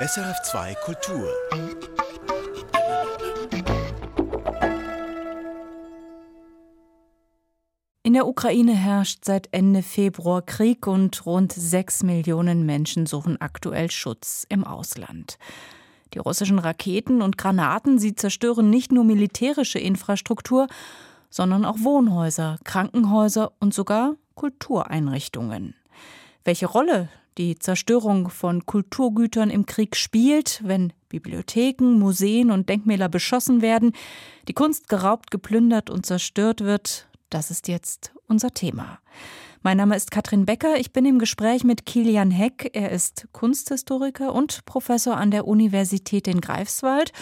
SRF2 Kultur. In der Ukraine herrscht seit Ende Februar Krieg und rund sechs Millionen Menschen suchen aktuell Schutz im Ausland. Die russischen Raketen und Granaten, sie zerstören nicht nur militärische Infrastruktur, sondern auch Wohnhäuser, Krankenhäuser und sogar Kultureinrichtungen. Welche Rolle die Zerstörung von Kulturgütern im Krieg spielt, wenn Bibliotheken, Museen und Denkmäler beschossen werden, die Kunst geraubt, geplündert und zerstört wird, das ist jetzt unser Thema. Mein Name ist Katrin Becker. Ich bin im Gespräch mit Kilian Heck. Er ist Kunsthistoriker und Professor an der Universität in Greifswald.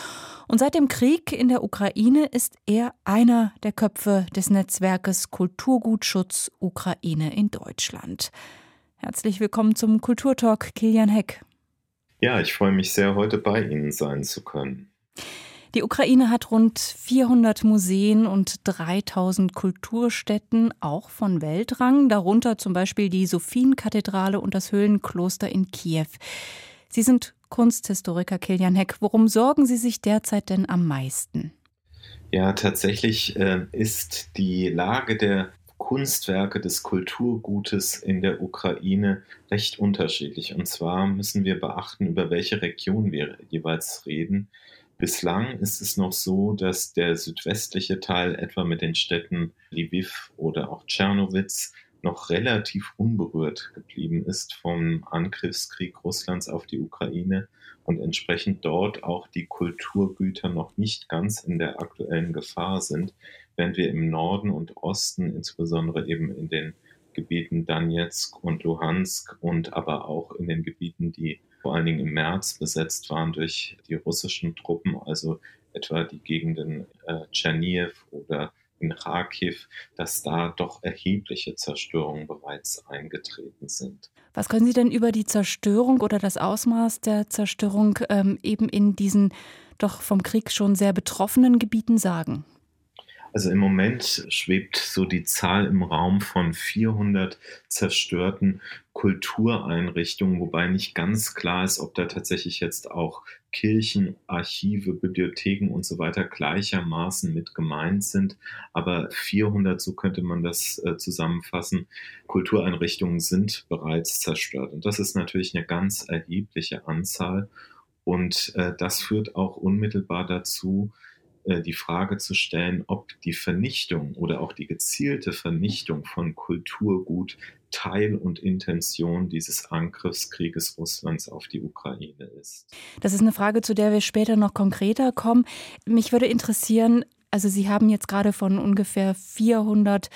Und seit dem Krieg in der Ukraine ist er einer der Köpfe des Netzwerkes Kulturgutschutz Ukraine in Deutschland. Herzlich willkommen zum Kulturtalk, Kilian Heck. Ja, ich freue mich sehr, heute bei Ihnen sein zu können. Die Ukraine hat rund 400 Museen und 3000 Kulturstätten, auch von Weltrang, darunter zum Beispiel die Sophienkathedrale und das Höhlenkloster in Kiew. Sie sind Kunsthistoriker Kilian Heck. Worum sorgen Sie sich derzeit denn am meisten? Ja, tatsächlich äh, ist die Lage der Kunstwerke des Kulturgutes in der Ukraine recht unterschiedlich. Und zwar müssen wir beachten, über welche Region wir jeweils reden. Bislang ist es noch so, dass der südwestliche Teil etwa mit den Städten Lviv oder auch Tschernowitz noch relativ unberührt geblieben ist vom Angriffskrieg Russlands auf die Ukraine und entsprechend dort auch die Kulturgüter noch nicht ganz in der aktuellen Gefahr sind, während wir im Norden und Osten, insbesondere eben in den Gebieten Donetsk und Luhansk und aber auch in den Gebieten, die vor allen Dingen im März besetzt waren durch die russischen Truppen, also etwa die Gegenden äh, Tscherniew oder in Kharkiv, dass da doch erhebliche Zerstörungen bereits eingetreten sind. Was können Sie denn über die Zerstörung oder das Ausmaß der Zerstörung ähm, eben in diesen doch vom Krieg schon sehr betroffenen Gebieten sagen? Also im Moment schwebt so die Zahl im Raum von 400 zerstörten Kultureinrichtungen, wobei nicht ganz klar ist, ob da tatsächlich jetzt auch Kirchen, Archive, Bibliotheken und so weiter gleichermaßen mit gemeint sind. Aber 400, so könnte man das äh, zusammenfassen, Kultureinrichtungen sind bereits zerstört. Und das ist natürlich eine ganz erhebliche Anzahl. Und äh, das führt auch unmittelbar dazu, die Frage zu stellen, ob die Vernichtung oder auch die gezielte Vernichtung von Kulturgut Teil und Intention dieses Angriffskrieges Russlands auf die Ukraine ist. Das ist eine Frage, zu der wir später noch konkreter kommen. Mich würde interessieren, also Sie haben jetzt gerade von ungefähr 400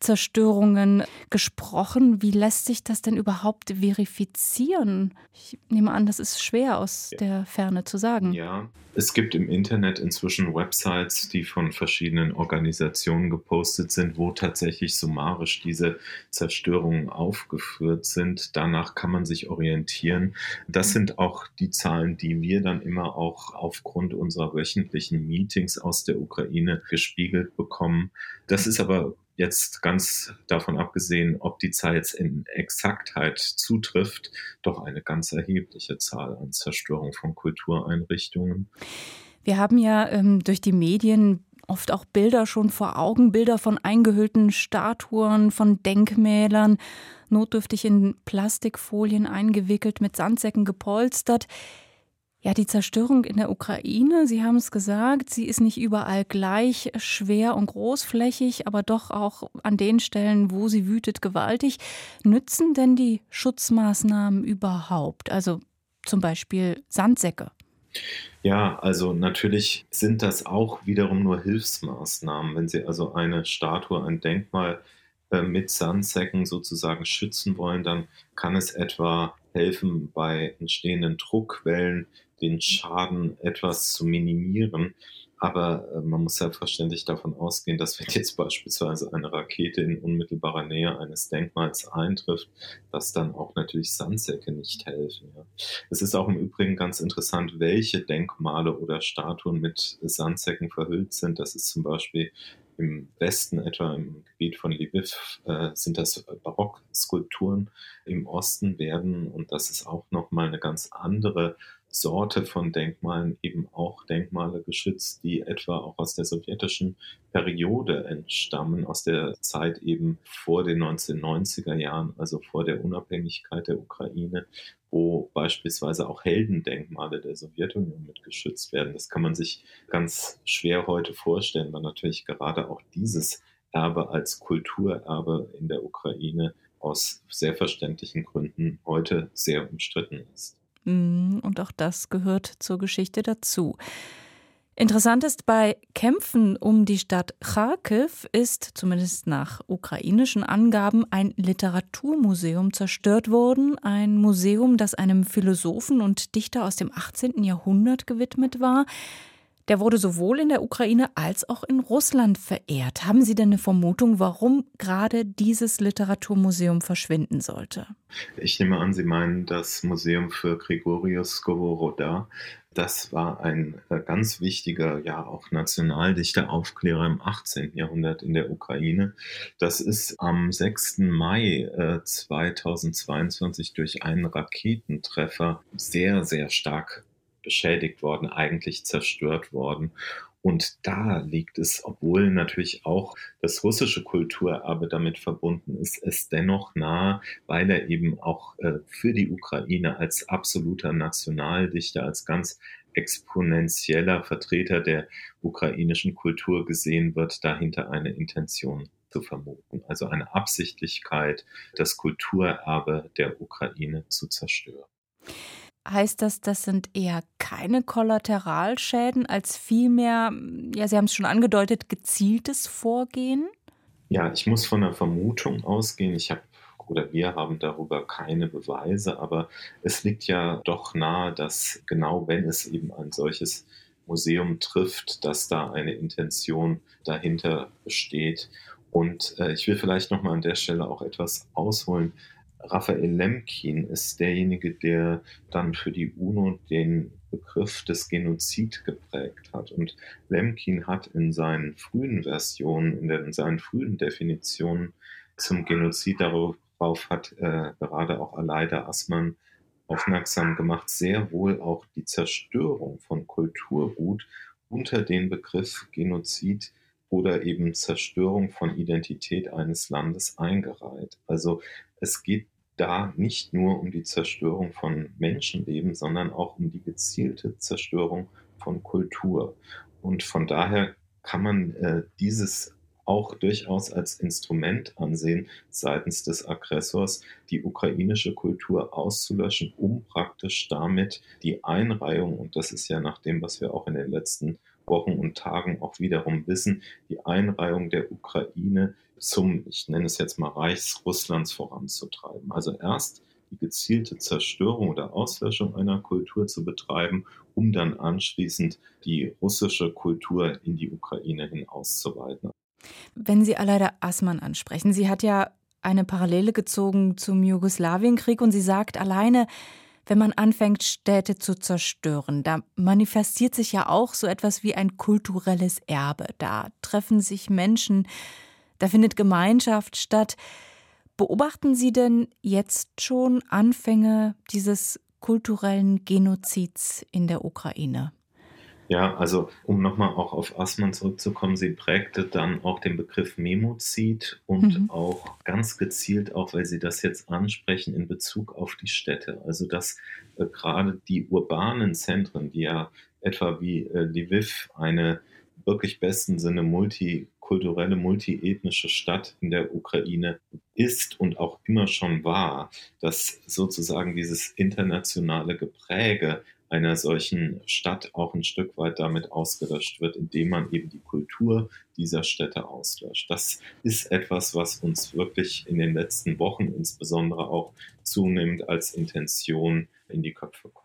Zerstörungen gesprochen. Wie lässt sich das denn überhaupt verifizieren? Ich nehme an, das ist schwer aus der Ferne zu sagen. Ja, es gibt im Internet inzwischen Websites, die von verschiedenen Organisationen gepostet sind, wo tatsächlich summarisch diese Zerstörungen aufgeführt sind. Danach kann man sich orientieren. Das sind auch die Zahlen, die wir dann immer auch aufgrund unserer wöchentlichen Meetings aus der Ukraine gespiegelt bekommen. Das ist aber jetzt ganz davon abgesehen, ob die Zahl jetzt in Exaktheit zutrifft, doch eine ganz erhebliche Zahl an Zerstörung von Kultureinrichtungen. Wir haben ja ähm, durch die Medien oft auch Bilder schon vor Augen, Bilder von eingehüllten Statuen, von Denkmälern, notdürftig in Plastikfolien eingewickelt, mit Sandsäcken gepolstert. Ja, die Zerstörung in der Ukraine, Sie haben es gesagt, sie ist nicht überall gleich schwer und großflächig, aber doch auch an den Stellen, wo sie wütet, gewaltig. Nützen denn die Schutzmaßnahmen überhaupt? Also zum Beispiel Sandsäcke? Ja, also natürlich sind das auch wiederum nur Hilfsmaßnahmen. Wenn Sie also eine Statue, ein Denkmal äh, mit Sandsäcken sozusagen schützen wollen, dann kann es etwa helfen, bei entstehenden Druckwellen den Schaden etwas zu minimieren. Aber äh, man muss selbstverständlich davon ausgehen, dass wenn jetzt beispielsweise eine Rakete in unmittelbarer Nähe eines Denkmals eintrifft, dass dann auch natürlich Sandsäcke nicht helfen. Ja. Es ist auch im Übrigen ganz interessant, welche Denkmale oder Statuen mit Sandsäcken verhüllt sind. Das ist zum Beispiel im Westen, etwa im Gebiet von Lviv, äh, sind das Barockskulpturen. Im Osten werden, und das ist auch nochmal eine ganz andere Sorte von Denkmalen eben auch Denkmale geschützt, die etwa auch aus der sowjetischen Periode entstammen, aus der Zeit eben vor den 1990er Jahren, also vor der Unabhängigkeit der Ukraine, wo beispielsweise auch Heldendenkmale der Sowjetunion mit geschützt werden. Das kann man sich ganz schwer heute vorstellen, weil natürlich gerade auch dieses Erbe als Kulturerbe in der Ukraine aus sehr verständlichen Gründen heute sehr umstritten ist. Mm, und auch das gehört zur Geschichte dazu. Interessant ist, bei Kämpfen um die Stadt Kharkiv ist, zumindest nach ukrainischen Angaben, ein Literaturmuseum zerstört worden. Ein Museum, das einem Philosophen und Dichter aus dem 18. Jahrhundert gewidmet war. Der wurde sowohl in der Ukraine als auch in Russland verehrt. Haben Sie denn eine Vermutung, warum gerade dieses Literaturmuseum verschwinden sollte? Ich nehme an, Sie meinen das Museum für Grigorius Skovoroda. Das war ein äh, ganz wichtiger, ja auch Nationaldichter, Aufklärer im 18. Jahrhundert in der Ukraine. Das ist am 6. Mai 2022 äh, durch einen Raketentreffer sehr, sehr stark beschädigt worden, eigentlich zerstört worden. Und da liegt es, obwohl natürlich auch das russische Kulturerbe damit verbunden ist, es dennoch nahe, weil er eben auch äh, für die Ukraine als absoluter Nationaldichter, als ganz exponentieller Vertreter der ukrainischen Kultur gesehen wird, dahinter eine Intention zu vermuten. Also eine Absichtlichkeit, das Kulturerbe der Ukraine zu zerstören. Heißt das, das sind eher keine Kollateralschäden als vielmehr, ja, Sie haben es schon angedeutet, gezieltes Vorgehen? Ja, ich muss von einer Vermutung ausgehen. Ich habe oder wir haben darüber keine Beweise, aber es liegt ja doch nahe, dass genau wenn es eben ein solches Museum trifft, dass da eine Intention dahinter besteht. Und äh, ich will vielleicht noch mal an der Stelle auch etwas ausholen. Raphael Lemkin ist derjenige, der dann für die UNO den Begriff des Genozid geprägt hat. Und Lemkin hat in seinen frühen Versionen, in, der, in seinen frühen Definitionen zum Genozid, darauf hat äh, gerade auch Aleida Assmann aufmerksam gemacht, sehr wohl auch die Zerstörung von Kulturgut unter den Begriff Genozid oder eben Zerstörung von Identität eines Landes eingereiht. Also es geht da nicht nur um die Zerstörung von Menschenleben, sondern auch um die gezielte Zerstörung von Kultur. Und von daher kann man äh, dieses auch durchaus als Instrument ansehen, seitens des Aggressors die ukrainische Kultur auszulöschen, um praktisch damit die Einreihung, und das ist ja nach dem, was wir auch in den letzten Wochen und Tagen auch wiederum wissen, die Einreihung der Ukraine zum, ich nenne es jetzt mal Reichsrusslands voranzutreiben. Also erst die gezielte Zerstörung oder Auslöschung einer Kultur zu betreiben, um dann anschließend die russische Kultur in die Ukraine hin auszuweiten. Wenn Sie Aleida Assmann ansprechen, sie hat ja eine Parallele gezogen zum Jugoslawienkrieg und sie sagt alleine, wenn man anfängt, Städte zu zerstören. Da manifestiert sich ja auch so etwas wie ein kulturelles Erbe. Da treffen sich Menschen, da findet Gemeinschaft statt. Beobachten Sie denn jetzt schon Anfänge dieses kulturellen Genozids in der Ukraine? Ja, also um nochmal auch auf Assmann zurückzukommen, sie prägte dann auch den Begriff Memozid und mhm. auch ganz gezielt, auch weil Sie das jetzt ansprechen, in Bezug auf die Städte. Also dass äh, gerade die urbanen Zentren, die ja etwa wie äh, Lviv eine wirklich besten Sinne multikulturelle, multiethnische Stadt in der Ukraine ist und auch immer schon war, dass sozusagen dieses internationale Gepräge einer solchen Stadt auch ein Stück weit damit ausgelöscht wird, indem man eben die Kultur dieser Städte auslöscht. Das ist etwas, was uns wirklich in den letzten Wochen insbesondere auch zunehmend als Intention in die Köpfe kommt.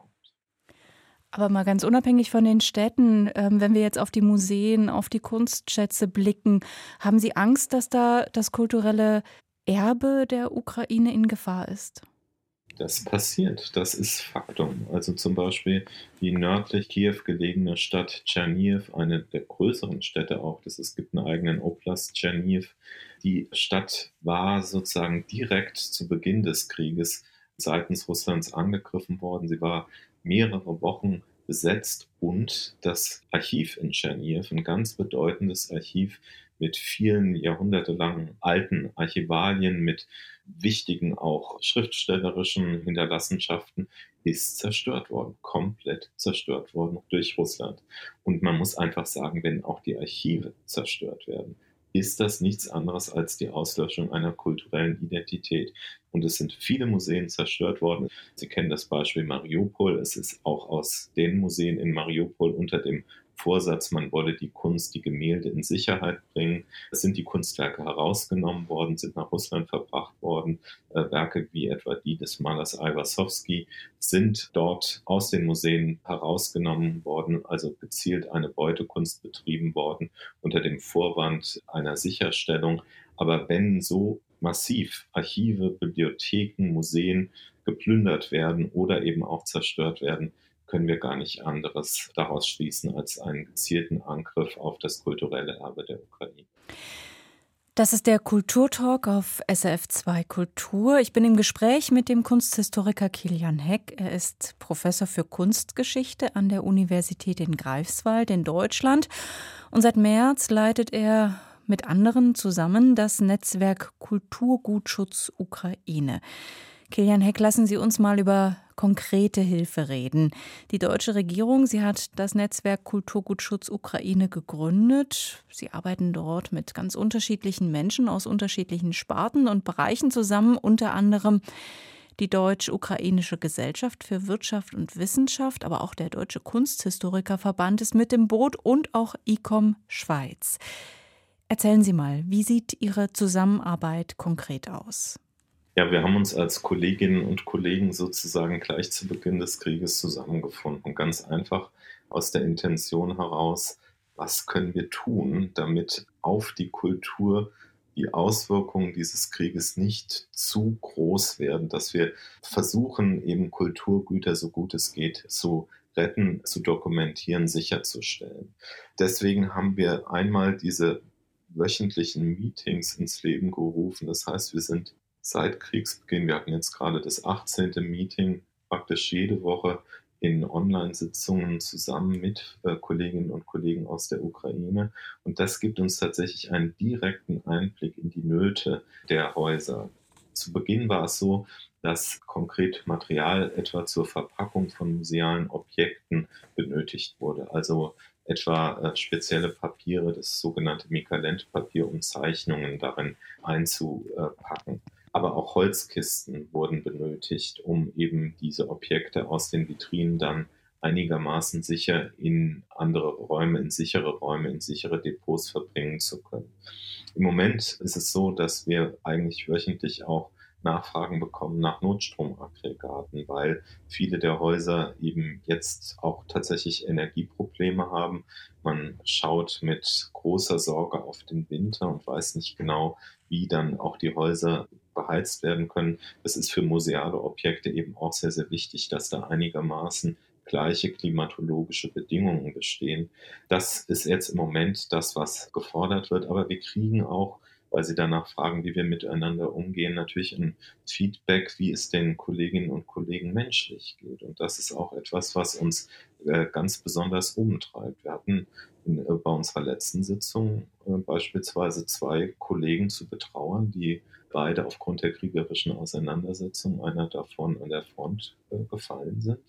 Aber mal ganz unabhängig von den Städten, ähm, wenn wir jetzt auf die Museen, auf die Kunstschätze blicken, haben Sie Angst, dass da das kulturelle Erbe der Ukraine in Gefahr ist? Das passiert, das ist Faktum. Also zum Beispiel die nördlich Kiew gelegene Stadt Tscherniv, eine der größeren Städte auch, das, es gibt einen eigenen Oblast Tscherniv. Die Stadt war sozusagen direkt zu Beginn des Krieges seitens Russlands angegriffen worden. Sie war mehrere Wochen besetzt und das Archiv in Tscherniew, ein ganz bedeutendes Archiv mit vielen jahrhundertelangen alten Archivalien, mit wichtigen auch schriftstellerischen Hinterlassenschaften, ist zerstört worden, komplett zerstört worden durch Russland. Und man muss einfach sagen, wenn auch die Archive zerstört werden, ist das nichts anderes als die Auslöschung einer kulturellen Identität. Und es sind viele Museen zerstört worden. Sie kennen das Beispiel Mariupol. Es ist auch aus den Museen in Mariupol unter dem Vorsatz, man wolle die Kunst, die Gemälde in Sicherheit bringen. Es sind die Kunstwerke herausgenommen worden, sind nach Russland verbracht worden. Äh, Werke wie etwa die des Malers Iwasowski sind dort aus den Museen herausgenommen worden, also gezielt eine Beutekunst betrieben worden unter dem Vorwand einer Sicherstellung. Aber wenn so massiv Archive, Bibliotheken, Museen geplündert werden oder eben auch zerstört werden, können wir gar nicht anderes daraus schließen als einen gezielten Angriff auf das kulturelle Erbe der Ukraine. Das ist der Kulturtalk auf SRF2 Kultur. Ich bin im Gespräch mit dem Kunsthistoriker Kilian Heck. Er ist Professor für Kunstgeschichte an der Universität in Greifswald in Deutschland. Und seit März leitet er mit anderen zusammen das Netzwerk Kulturgutschutz Ukraine. Kilian Heck, lassen Sie uns mal über konkrete Hilfe reden. Die deutsche Regierung, sie hat das Netzwerk Kulturgutschutz Ukraine gegründet. Sie arbeiten dort mit ganz unterschiedlichen Menschen aus unterschiedlichen Sparten und Bereichen zusammen, unter anderem die Deutsch-Ukrainische Gesellschaft für Wirtschaft und Wissenschaft, aber auch der Deutsche Kunsthistorikerverband ist mit dem Boot und auch ICOM Schweiz. Erzählen Sie mal, wie sieht Ihre Zusammenarbeit konkret aus? Ja, wir haben uns als Kolleginnen und Kollegen sozusagen gleich zu Beginn des Krieges zusammengefunden. Ganz einfach aus der Intention heraus, was können wir tun, damit auf die Kultur die Auswirkungen dieses Krieges nicht zu groß werden, dass wir versuchen, eben Kulturgüter so gut es geht zu retten, zu dokumentieren, sicherzustellen. Deswegen haben wir einmal diese wöchentlichen Meetings ins Leben gerufen. Das heißt, wir sind seit Kriegsbeginn. Wir hatten jetzt gerade das 18. Meeting praktisch jede Woche in Online-Sitzungen zusammen mit äh, Kolleginnen und Kollegen aus der Ukraine. Und das gibt uns tatsächlich einen direkten Einblick in die Nöte der Häuser. Zu Beginn war es so, dass konkret Material etwa zur Verpackung von musealen Objekten benötigt wurde. Also etwa äh, spezielle Papiere, das sogenannte Mikalent-Papier, um Zeichnungen darin einzupacken aber auch Holzkisten wurden benötigt, um eben diese Objekte aus den Vitrinen dann einigermaßen sicher in andere Räume, in sichere Räume, in sichere Depots verbringen zu können. Im Moment ist es so, dass wir eigentlich wöchentlich auch Nachfragen bekommen nach Notstromaggregaten, weil viele der Häuser eben jetzt auch tatsächlich Energieprobleme haben. Man schaut mit großer Sorge auf den Winter und weiß nicht genau, wie dann auch die Häuser beheizt werden können. Es ist für museale Objekte eben auch sehr, sehr wichtig, dass da einigermaßen gleiche klimatologische Bedingungen bestehen. Das ist jetzt im Moment das, was gefordert wird, aber wir kriegen auch weil sie danach fragen, wie wir miteinander umgehen, natürlich ein Feedback, wie es den Kolleginnen und Kollegen menschlich geht. Und das ist auch etwas, was uns äh, ganz besonders umtreibt. Wir hatten in, äh, bei unserer letzten Sitzung äh, beispielsweise zwei Kollegen zu betrauern, die beide aufgrund der kriegerischen Auseinandersetzung, einer davon an der Front gefallen sind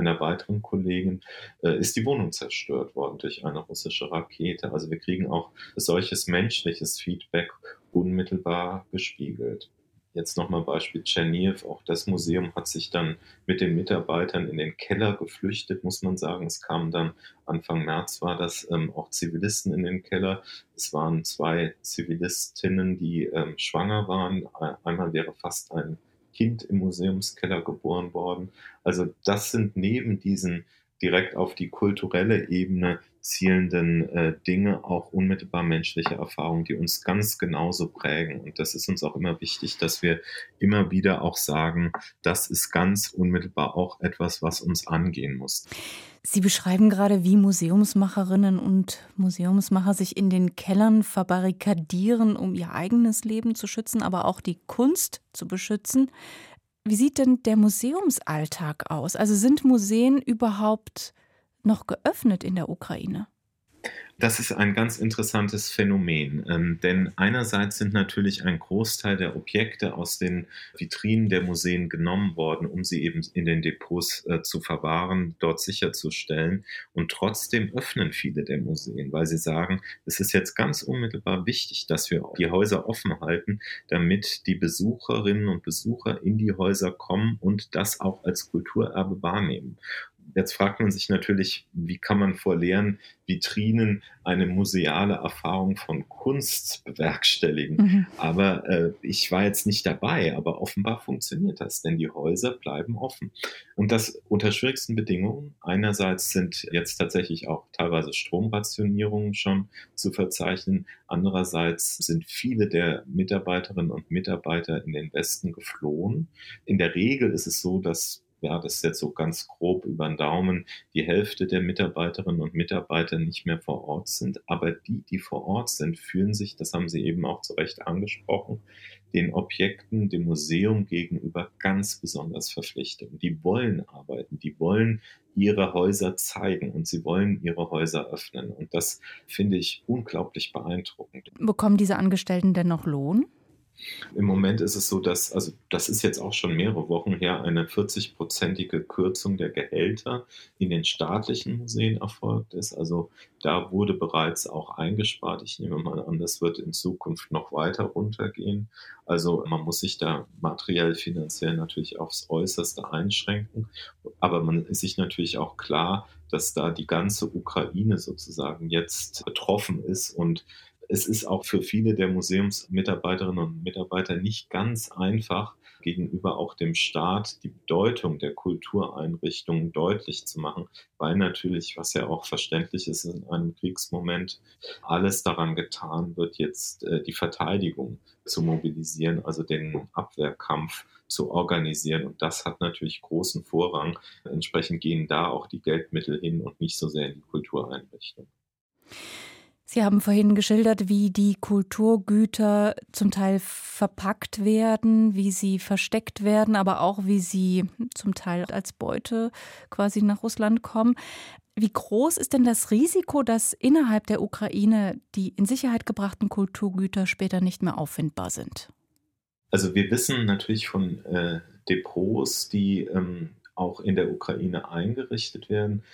einer weiteren Kollegin äh, ist die Wohnung zerstört worden durch eine russische Rakete. Also wir kriegen auch solches menschliches Feedback unmittelbar gespiegelt. Jetzt nochmal Beispiel Tscherniew. Auch das Museum hat sich dann mit den Mitarbeitern in den Keller geflüchtet, muss man sagen. Es kamen dann Anfang März war das ähm, auch Zivilisten in den Keller. Es waren zwei Zivilistinnen, die ähm, schwanger waren. Einmal wäre fast ein Kind im Museumskeller geboren worden. Also das sind neben diesen direkt auf die kulturelle Ebene zielenden äh, Dinge auch unmittelbar menschliche Erfahrungen, die uns ganz genauso prägen. Und das ist uns auch immer wichtig, dass wir immer wieder auch sagen, das ist ganz unmittelbar auch etwas, was uns angehen muss. Sie beschreiben gerade, wie Museumsmacherinnen und Museumsmacher sich in den Kellern verbarrikadieren, um ihr eigenes Leben zu schützen, aber auch die Kunst zu beschützen. Wie sieht denn der Museumsalltag aus? Also sind Museen überhaupt noch geöffnet in der Ukraine? Das ist ein ganz interessantes Phänomen, ähm, denn einerseits sind natürlich ein Großteil der Objekte aus den Vitrinen der Museen genommen worden, um sie eben in den Depots äh, zu verwahren, dort sicherzustellen. Und trotzdem öffnen viele der Museen, weil sie sagen, es ist jetzt ganz unmittelbar wichtig, dass wir die Häuser offen halten, damit die Besucherinnen und Besucher in die Häuser kommen und das auch als Kulturerbe wahrnehmen. Jetzt fragt man sich natürlich, wie kann man vor leeren Vitrinen eine museale Erfahrung von Kunst bewerkstelligen. Mhm. Aber äh, ich war jetzt nicht dabei, aber offenbar funktioniert das, denn die Häuser bleiben offen. Und das unter schwierigsten Bedingungen. Einerseits sind jetzt tatsächlich auch teilweise Stromrationierungen schon zu verzeichnen. Andererseits sind viele der Mitarbeiterinnen und Mitarbeiter in den Westen geflohen. In der Regel ist es so, dass ja, das ist jetzt so ganz grob über den Daumen, die Hälfte der Mitarbeiterinnen und Mitarbeiter nicht mehr vor Ort sind. Aber die, die vor Ort sind, fühlen sich, das haben Sie eben auch zu Recht angesprochen, den Objekten, dem Museum gegenüber ganz besonders verpflichtet. Die wollen arbeiten, die wollen ihre Häuser zeigen und sie wollen ihre Häuser öffnen. Und das finde ich unglaublich beeindruckend. Bekommen diese Angestellten denn noch Lohn? Im Moment ist es so, dass, also das ist jetzt auch schon mehrere Wochen her, eine 40-prozentige Kürzung der Gehälter in den staatlichen Museen erfolgt ist. Also da wurde bereits auch eingespart. Ich nehme mal an, das wird in Zukunft noch weiter runtergehen. Also man muss sich da materiell, finanziell natürlich aufs Äußerste einschränken. Aber man ist sich natürlich auch klar, dass da die ganze Ukraine sozusagen jetzt betroffen ist und es ist auch für viele der Museumsmitarbeiterinnen und Mitarbeiter nicht ganz einfach, gegenüber auch dem Staat die Bedeutung der Kultureinrichtungen deutlich zu machen, weil natürlich, was ja auch verständlich ist in einem Kriegsmoment, alles daran getan wird, jetzt äh, die Verteidigung zu mobilisieren, also den Abwehrkampf zu organisieren. Und das hat natürlich großen Vorrang. Entsprechend gehen da auch die Geldmittel hin und nicht so sehr in die Kultureinrichtung. Sie haben vorhin geschildert, wie die Kulturgüter zum Teil verpackt werden, wie sie versteckt werden, aber auch wie sie zum Teil als Beute quasi nach Russland kommen. Wie groß ist denn das Risiko, dass innerhalb der Ukraine die in Sicherheit gebrachten Kulturgüter später nicht mehr auffindbar sind? Also wir wissen natürlich von äh, Depots, die ähm, auch in der Ukraine eingerichtet werden,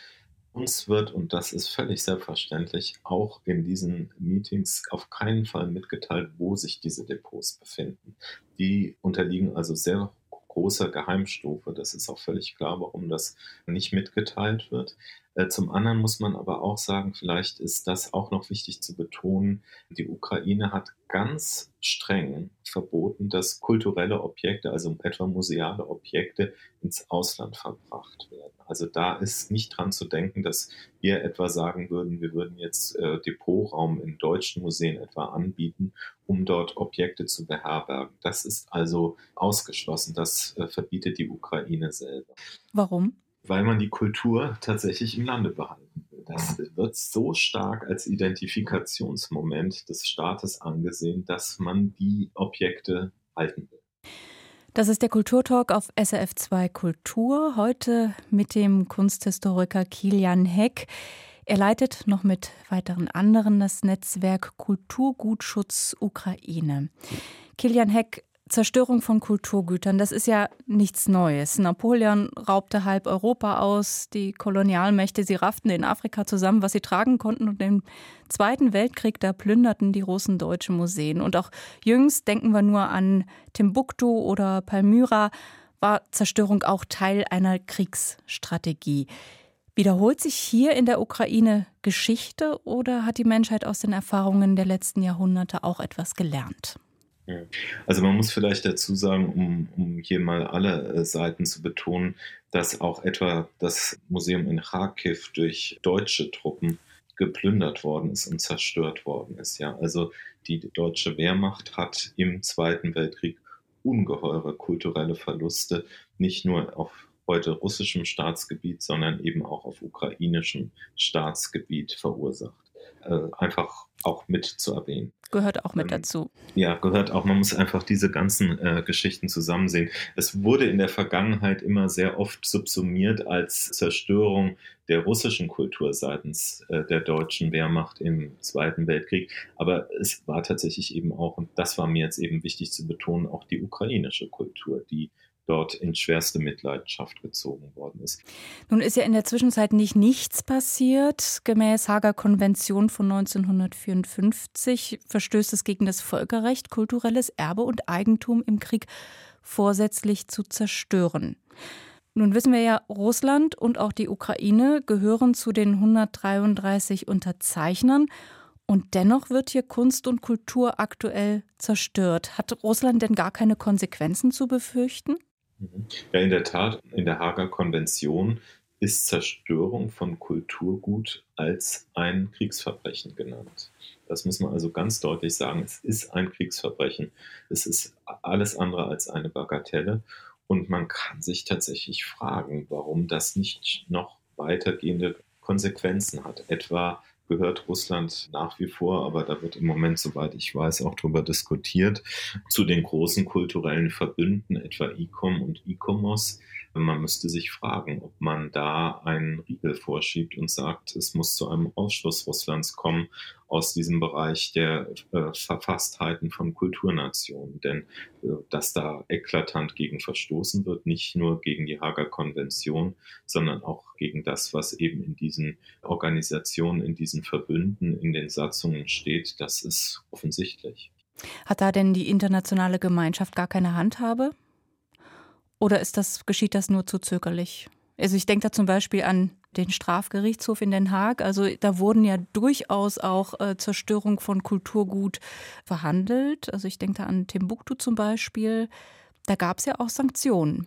uns wird, und das ist völlig selbstverständlich, auch in diesen Meetings auf keinen Fall mitgeteilt, wo sich diese Depots befinden. Die unterliegen also sehr großer Geheimstufe. Das ist auch völlig klar, warum das nicht mitgeteilt wird. Äh, zum anderen muss man aber auch sagen, vielleicht ist das auch noch wichtig zu betonen, die Ukraine hat ganz streng verboten, dass kulturelle Objekte, also etwa museale Objekte, ins Ausland verbracht werden. Also da ist nicht dran zu denken, dass wir etwa sagen würden, wir würden jetzt äh, Depotraum in deutschen Museen etwa anbieten, um dort Objekte zu beherbergen. Das ist also ausgeschlossen. Das äh, verbietet die Ukraine selber. Warum? weil man die Kultur tatsächlich im Lande behalten will. Das wird so stark als Identifikationsmoment des Staates angesehen, dass man die Objekte halten will. Das ist der Kulturtalk auf SRF2 Kultur. Heute mit dem Kunsthistoriker Kilian Heck. Er leitet noch mit weiteren anderen das Netzwerk Kulturgutschutz Ukraine. Kilian Heck, Zerstörung von Kulturgütern, das ist ja nichts Neues. Napoleon raubte halb Europa aus, die Kolonialmächte, sie rafften in Afrika zusammen, was sie tragen konnten und im Zweiten Weltkrieg, da plünderten die Russen deutsche Museen. Und auch jüngst, denken wir nur an Timbuktu oder Palmyra, war Zerstörung auch Teil einer Kriegsstrategie. Wiederholt sich hier in der Ukraine Geschichte oder hat die Menschheit aus den Erfahrungen der letzten Jahrhunderte auch etwas gelernt? Also man muss vielleicht dazu sagen, um, um hier mal alle äh, Seiten zu betonen, dass auch etwa das Museum in Kharkiv durch deutsche Truppen geplündert worden ist und zerstört worden ist. Ja, also die deutsche Wehrmacht hat im Zweiten Weltkrieg ungeheure kulturelle Verluste, nicht nur auf heute russischem Staatsgebiet, sondern eben auch auf ukrainischem Staatsgebiet verursacht. Äh, einfach auch mit zu erwähnen. Gehört auch mit ähm, dazu. Ja, gehört auch. Man muss einfach diese ganzen äh, Geschichten zusammen sehen. Es wurde in der Vergangenheit immer sehr oft subsumiert als Zerstörung der russischen Kultur seitens äh, der deutschen Wehrmacht im Zweiten Weltkrieg. Aber es war tatsächlich eben auch, und das war mir jetzt eben wichtig zu betonen, auch die ukrainische Kultur, die dort in schwerste Mitleidenschaft gezogen worden ist. Nun ist ja in der Zwischenzeit nicht nichts passiert. Gemäß Hager Konvention von 1954 verstößt es gegen das Völkerrecht, kulturelles Erbe und Eigentum im Krieg vorsätzlich zu zerstören. Nun wissen wir ja, Russland und auch die Ukraine gehören zu den 133 Unterzeichnern. Und dennoch wird hier Kunst und Kultur aktuell zerstört. Hat Russland denn gar keine Konsequenzen zu befürchten? Mhm. Ja, in der Tat, in der Hager Konvention ist Zerstörung von Kulturgut als ein Kriegsverbrechen genannt. Das muss man also ganz deutlich sagen. Es ist ein Kriegsverbrechen. Es ist alles andere als eine Bagatelle. Und man kann sich tatsächlich fragen, warum das nicht noch weitergehende Konsequenzen hat. Etwa gehört Russland nach wie vor, aber da wird im Moment, soweit ich weiß, auch darüber diskutiert, zu den großen kulturellen Verbünden, etwa ICOM und ICOMOS. Man müsste sich fragen, ob man da einen Riegel vorschiebt und sagt, es muss zu einem Ausschluss Russlands kommen aus diesem Bereich der äh, Verfasstheiten von Kulturnationen. Denn äh, dass da eklatant gegen verstoßen wird, nicht nur gegen die Hager Konvention, sondern auch gegen das, was eben in diesen Organisationen, in diesen Verbünden, in den Satzungen steht, das ist offensichtlich. Hat da denn die internationale Gemeinschaft gar keine Handhabe? Oder ist das, geschieht das nur zu zögerlich? Also ich denke da zum Beispiel an den Strafgerichtshof in Den Haag. Also da wurden ja durchaus auch äh, Zerstörung von Kulturgut verhandelt. Also ich denke da an Timbuktu zum Beispiel. Da gab es ja auch Sanktionen.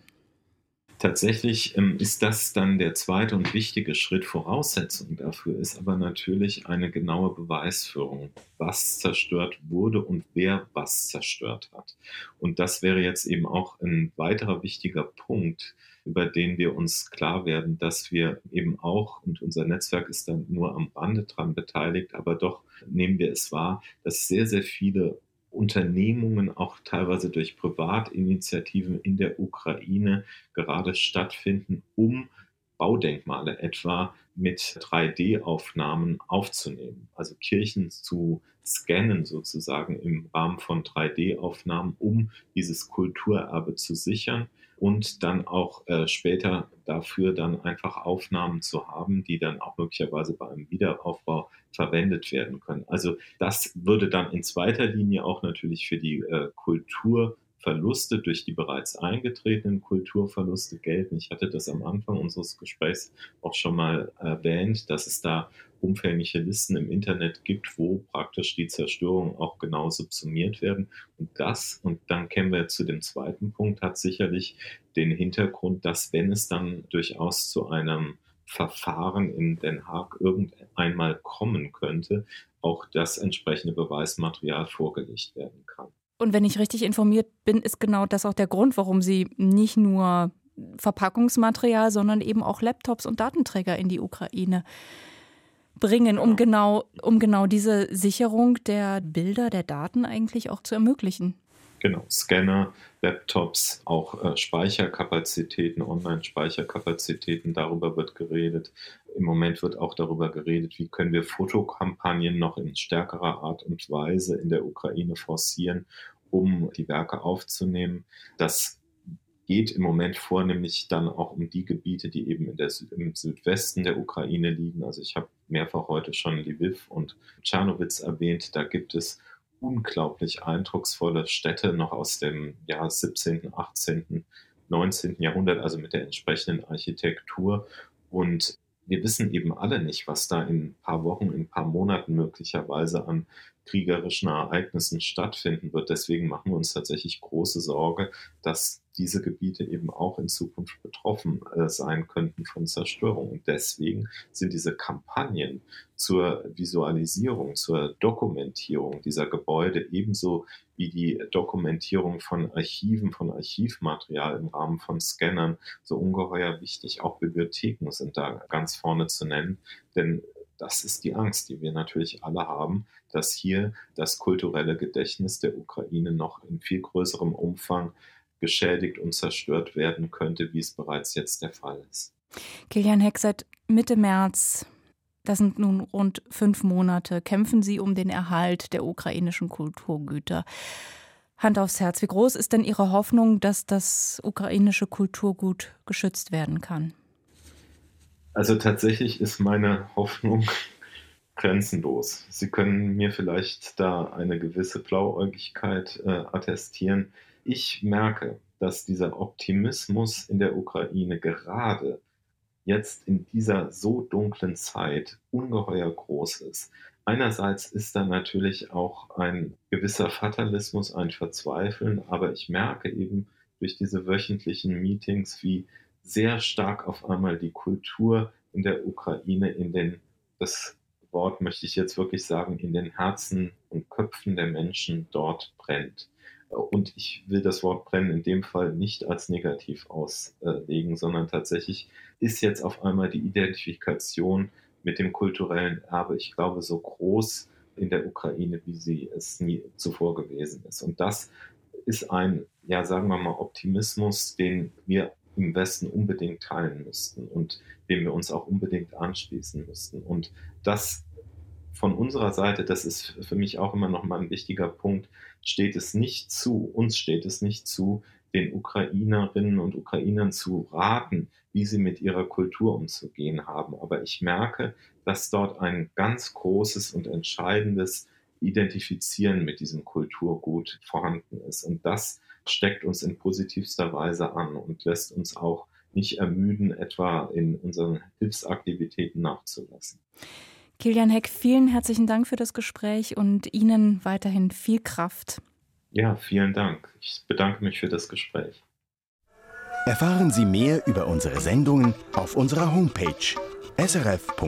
Tatsächlich ähm, ist das dann der zweite und wichtige Schritt. Voraussetzung dafür ist aber natürlich eine genaue Beweisführung, was zerstört wurde und wer was zerstört hat. Und das wäre jetzt eben auch ein weiterer wichtiger Punkt, über den wir uns klar werden, dass wir eben auch, und unser Netzwerk ist dann nur am Rande dran beteiligt, aber doch nehmen wir es wahr, dass sehr, sehr viele Unternehmungen auch teilweise durch Privatinitiativen in der Ukraine gerade stattfinden, um Baudenkmale etwa mit 3D-Aufnahmen aufzunehmen, also Kirchen zu scannen sozusagen im Rahmen von 3D-Aufnahmen, um dieses Kulturerbe zu sichern und dann auch äh, später dafür dann einfach Aufnahmen zu haben, die dann auch möglicherweise bei einem Wiederaufbau verwendet werden können. Also das würde dann in zweiter Linie auch natürlich für die äh, Kultur Verluste durch die bereits eingetretenen Kulturverluste gelten. Ich hatte das am Anfang unseres Gesprächs auch schon mal erwähnt, dass es da umfängliche Listen im Internet gibt, wo praktisch die Zerstörungen auch genau subsumiert werden. Und das, und dann kämen wir zu dem zweiten Punkt, hat sicherlich den Hintergrund, dass wenn es dann durchaus zu einem Verfahren in Den Haag irgendeinmal kommen könnte, auch das entsprechende Beweismaterial vorgelegt werden kann. Und wenn ich richtig informiert bin, ist genau das auch der Grund, warum Sie nicht nur Verpackungsmaterial, sondern eben auch Laptops und Datenträger in die Ukraine bringen, um genau, um genau diese Sicherung der Bilder, der Daten eigentlich auch zu ermöglichen. Genau, Scanner, Laptops, auch äh, Speicherkapazitäten, Online-Speicherkapazitäten, darüber wird geredet. Im Moment wird auch darüber geredet, wie können wir Fotokampagnen noch in stärkerer Art und Weise in der Ukraine forcieren, um die Werke aufzunehmen. Das geht im Moment vornehmlich dann auch um die Gebiete, die eben der, im Südwesten der Ukraine liegen. Also ich habe mehrfach heute schon Lviv und Tschernowitz erwähnt. Da gibt es unglaublich eindrucksvolle Städte noch aus dem Jahr 17., 18., 19. Jahrhundert, also mit der entsprechenden Architektur. Und wir wissen eben alle nicht, was da in ein paar Wochen, in ein paar Monaten möglicherweise an kriegerischen Ereignissen stattfinden wird. Deswegen machen wir uns tatsächlich große Sorge, dass diese Gebiete eben auch in Zukunft betroffen äh, sein könnten von Zerstörung. Und deswegen sind diese Kampagnen zur Visualisierung, zur Dokumentierung dieser Gebäude ebenso wie die Dokumentierung von Archiven, von Archivmaterial im Rahmen von Scannern so ungeheuer wichtig. Auch Bibliotheken sind da ganz vorne zu nennen, denn das ist die Angst, die wir natürlich alle haben, dass hier das kulturelle Gedächtnis der Ukraine noch in viel größerem Umfang geschädigt und zerstört werden könnte, wie es bereits jetzt der Fall ist. Kilian Heck, seit Mitte März, das sind nun rund fünf Monate, kämpfen Sie um den Erhalt der ukrainischen Kulturgüter. Hand aufs Herz, wie groß ist denn Ihre Hoffnung, dass das ukrainische Kulturgut geschützt werden kann? Also tatsächlich ist meine Hoffnung grenzenlos. Sie können mir vielleicht da eine gewisse Blauäugigkeit äh, attestieren. Ich merke, dass dieser Optimismus in der Ukraine gerade jetzt in dieser so dunklen Zeit ungeheuer groß ist. Einerseits ist da natürlich auch ein gewisser Fatalismus, ein Verzweifeln, aber ich merke eben durch diese wöchentlichen Meetings, wie sehr stark auf einmal die Kultur in der Ukraine in den, das Wort möchte ich jetzt wirklich sagen, in den Herzen und Köpfen der Menschen dort brennt. Und ich will das Wort brennen in dem Fall nicht als negativ auslegen, sondern tatsächlich ist jetzt auf einmal die Identifikation mit dem kulturellen Erbe, ich glaube, so groß in der Ukraine, wie sie es nie zuvor gewesen ist. Und das ist ein, ja, sagen wir mal, Optimismus, den wir im Westen unbedingt teilen müssten und dem wir uns auch unbedingt anschließen müssten. Und das von unserer Seite, das ist für mich auch immer noch mal ein wichtiger Punkt, steht es nicht zu, uns steht es nicht zu, den Ukrainerinnen und Ukrainern zu raten, wie sie mit ihrer Kultur umzugehen haben. Aber ich merke, dass dort ein ganz großes und entscheidendes Identifizieren mit diesem Kulturgut vorhanden ist. Und das steckt uns in positivster Weise an und lässt uns auch nicht ermüden, etwa in unseren Hilfsaktivitäten nachzulassen. Kilian Heck, vielen herzlichen Dank für das Gespräch und Ihnen weiterhin viel Kraft. Ja, vielen Dank. Ich bedanke mich für das Gespräch. Erfahren Sie mehr über unsere Sendungen auf unserer Homepage srf.ch-kultur.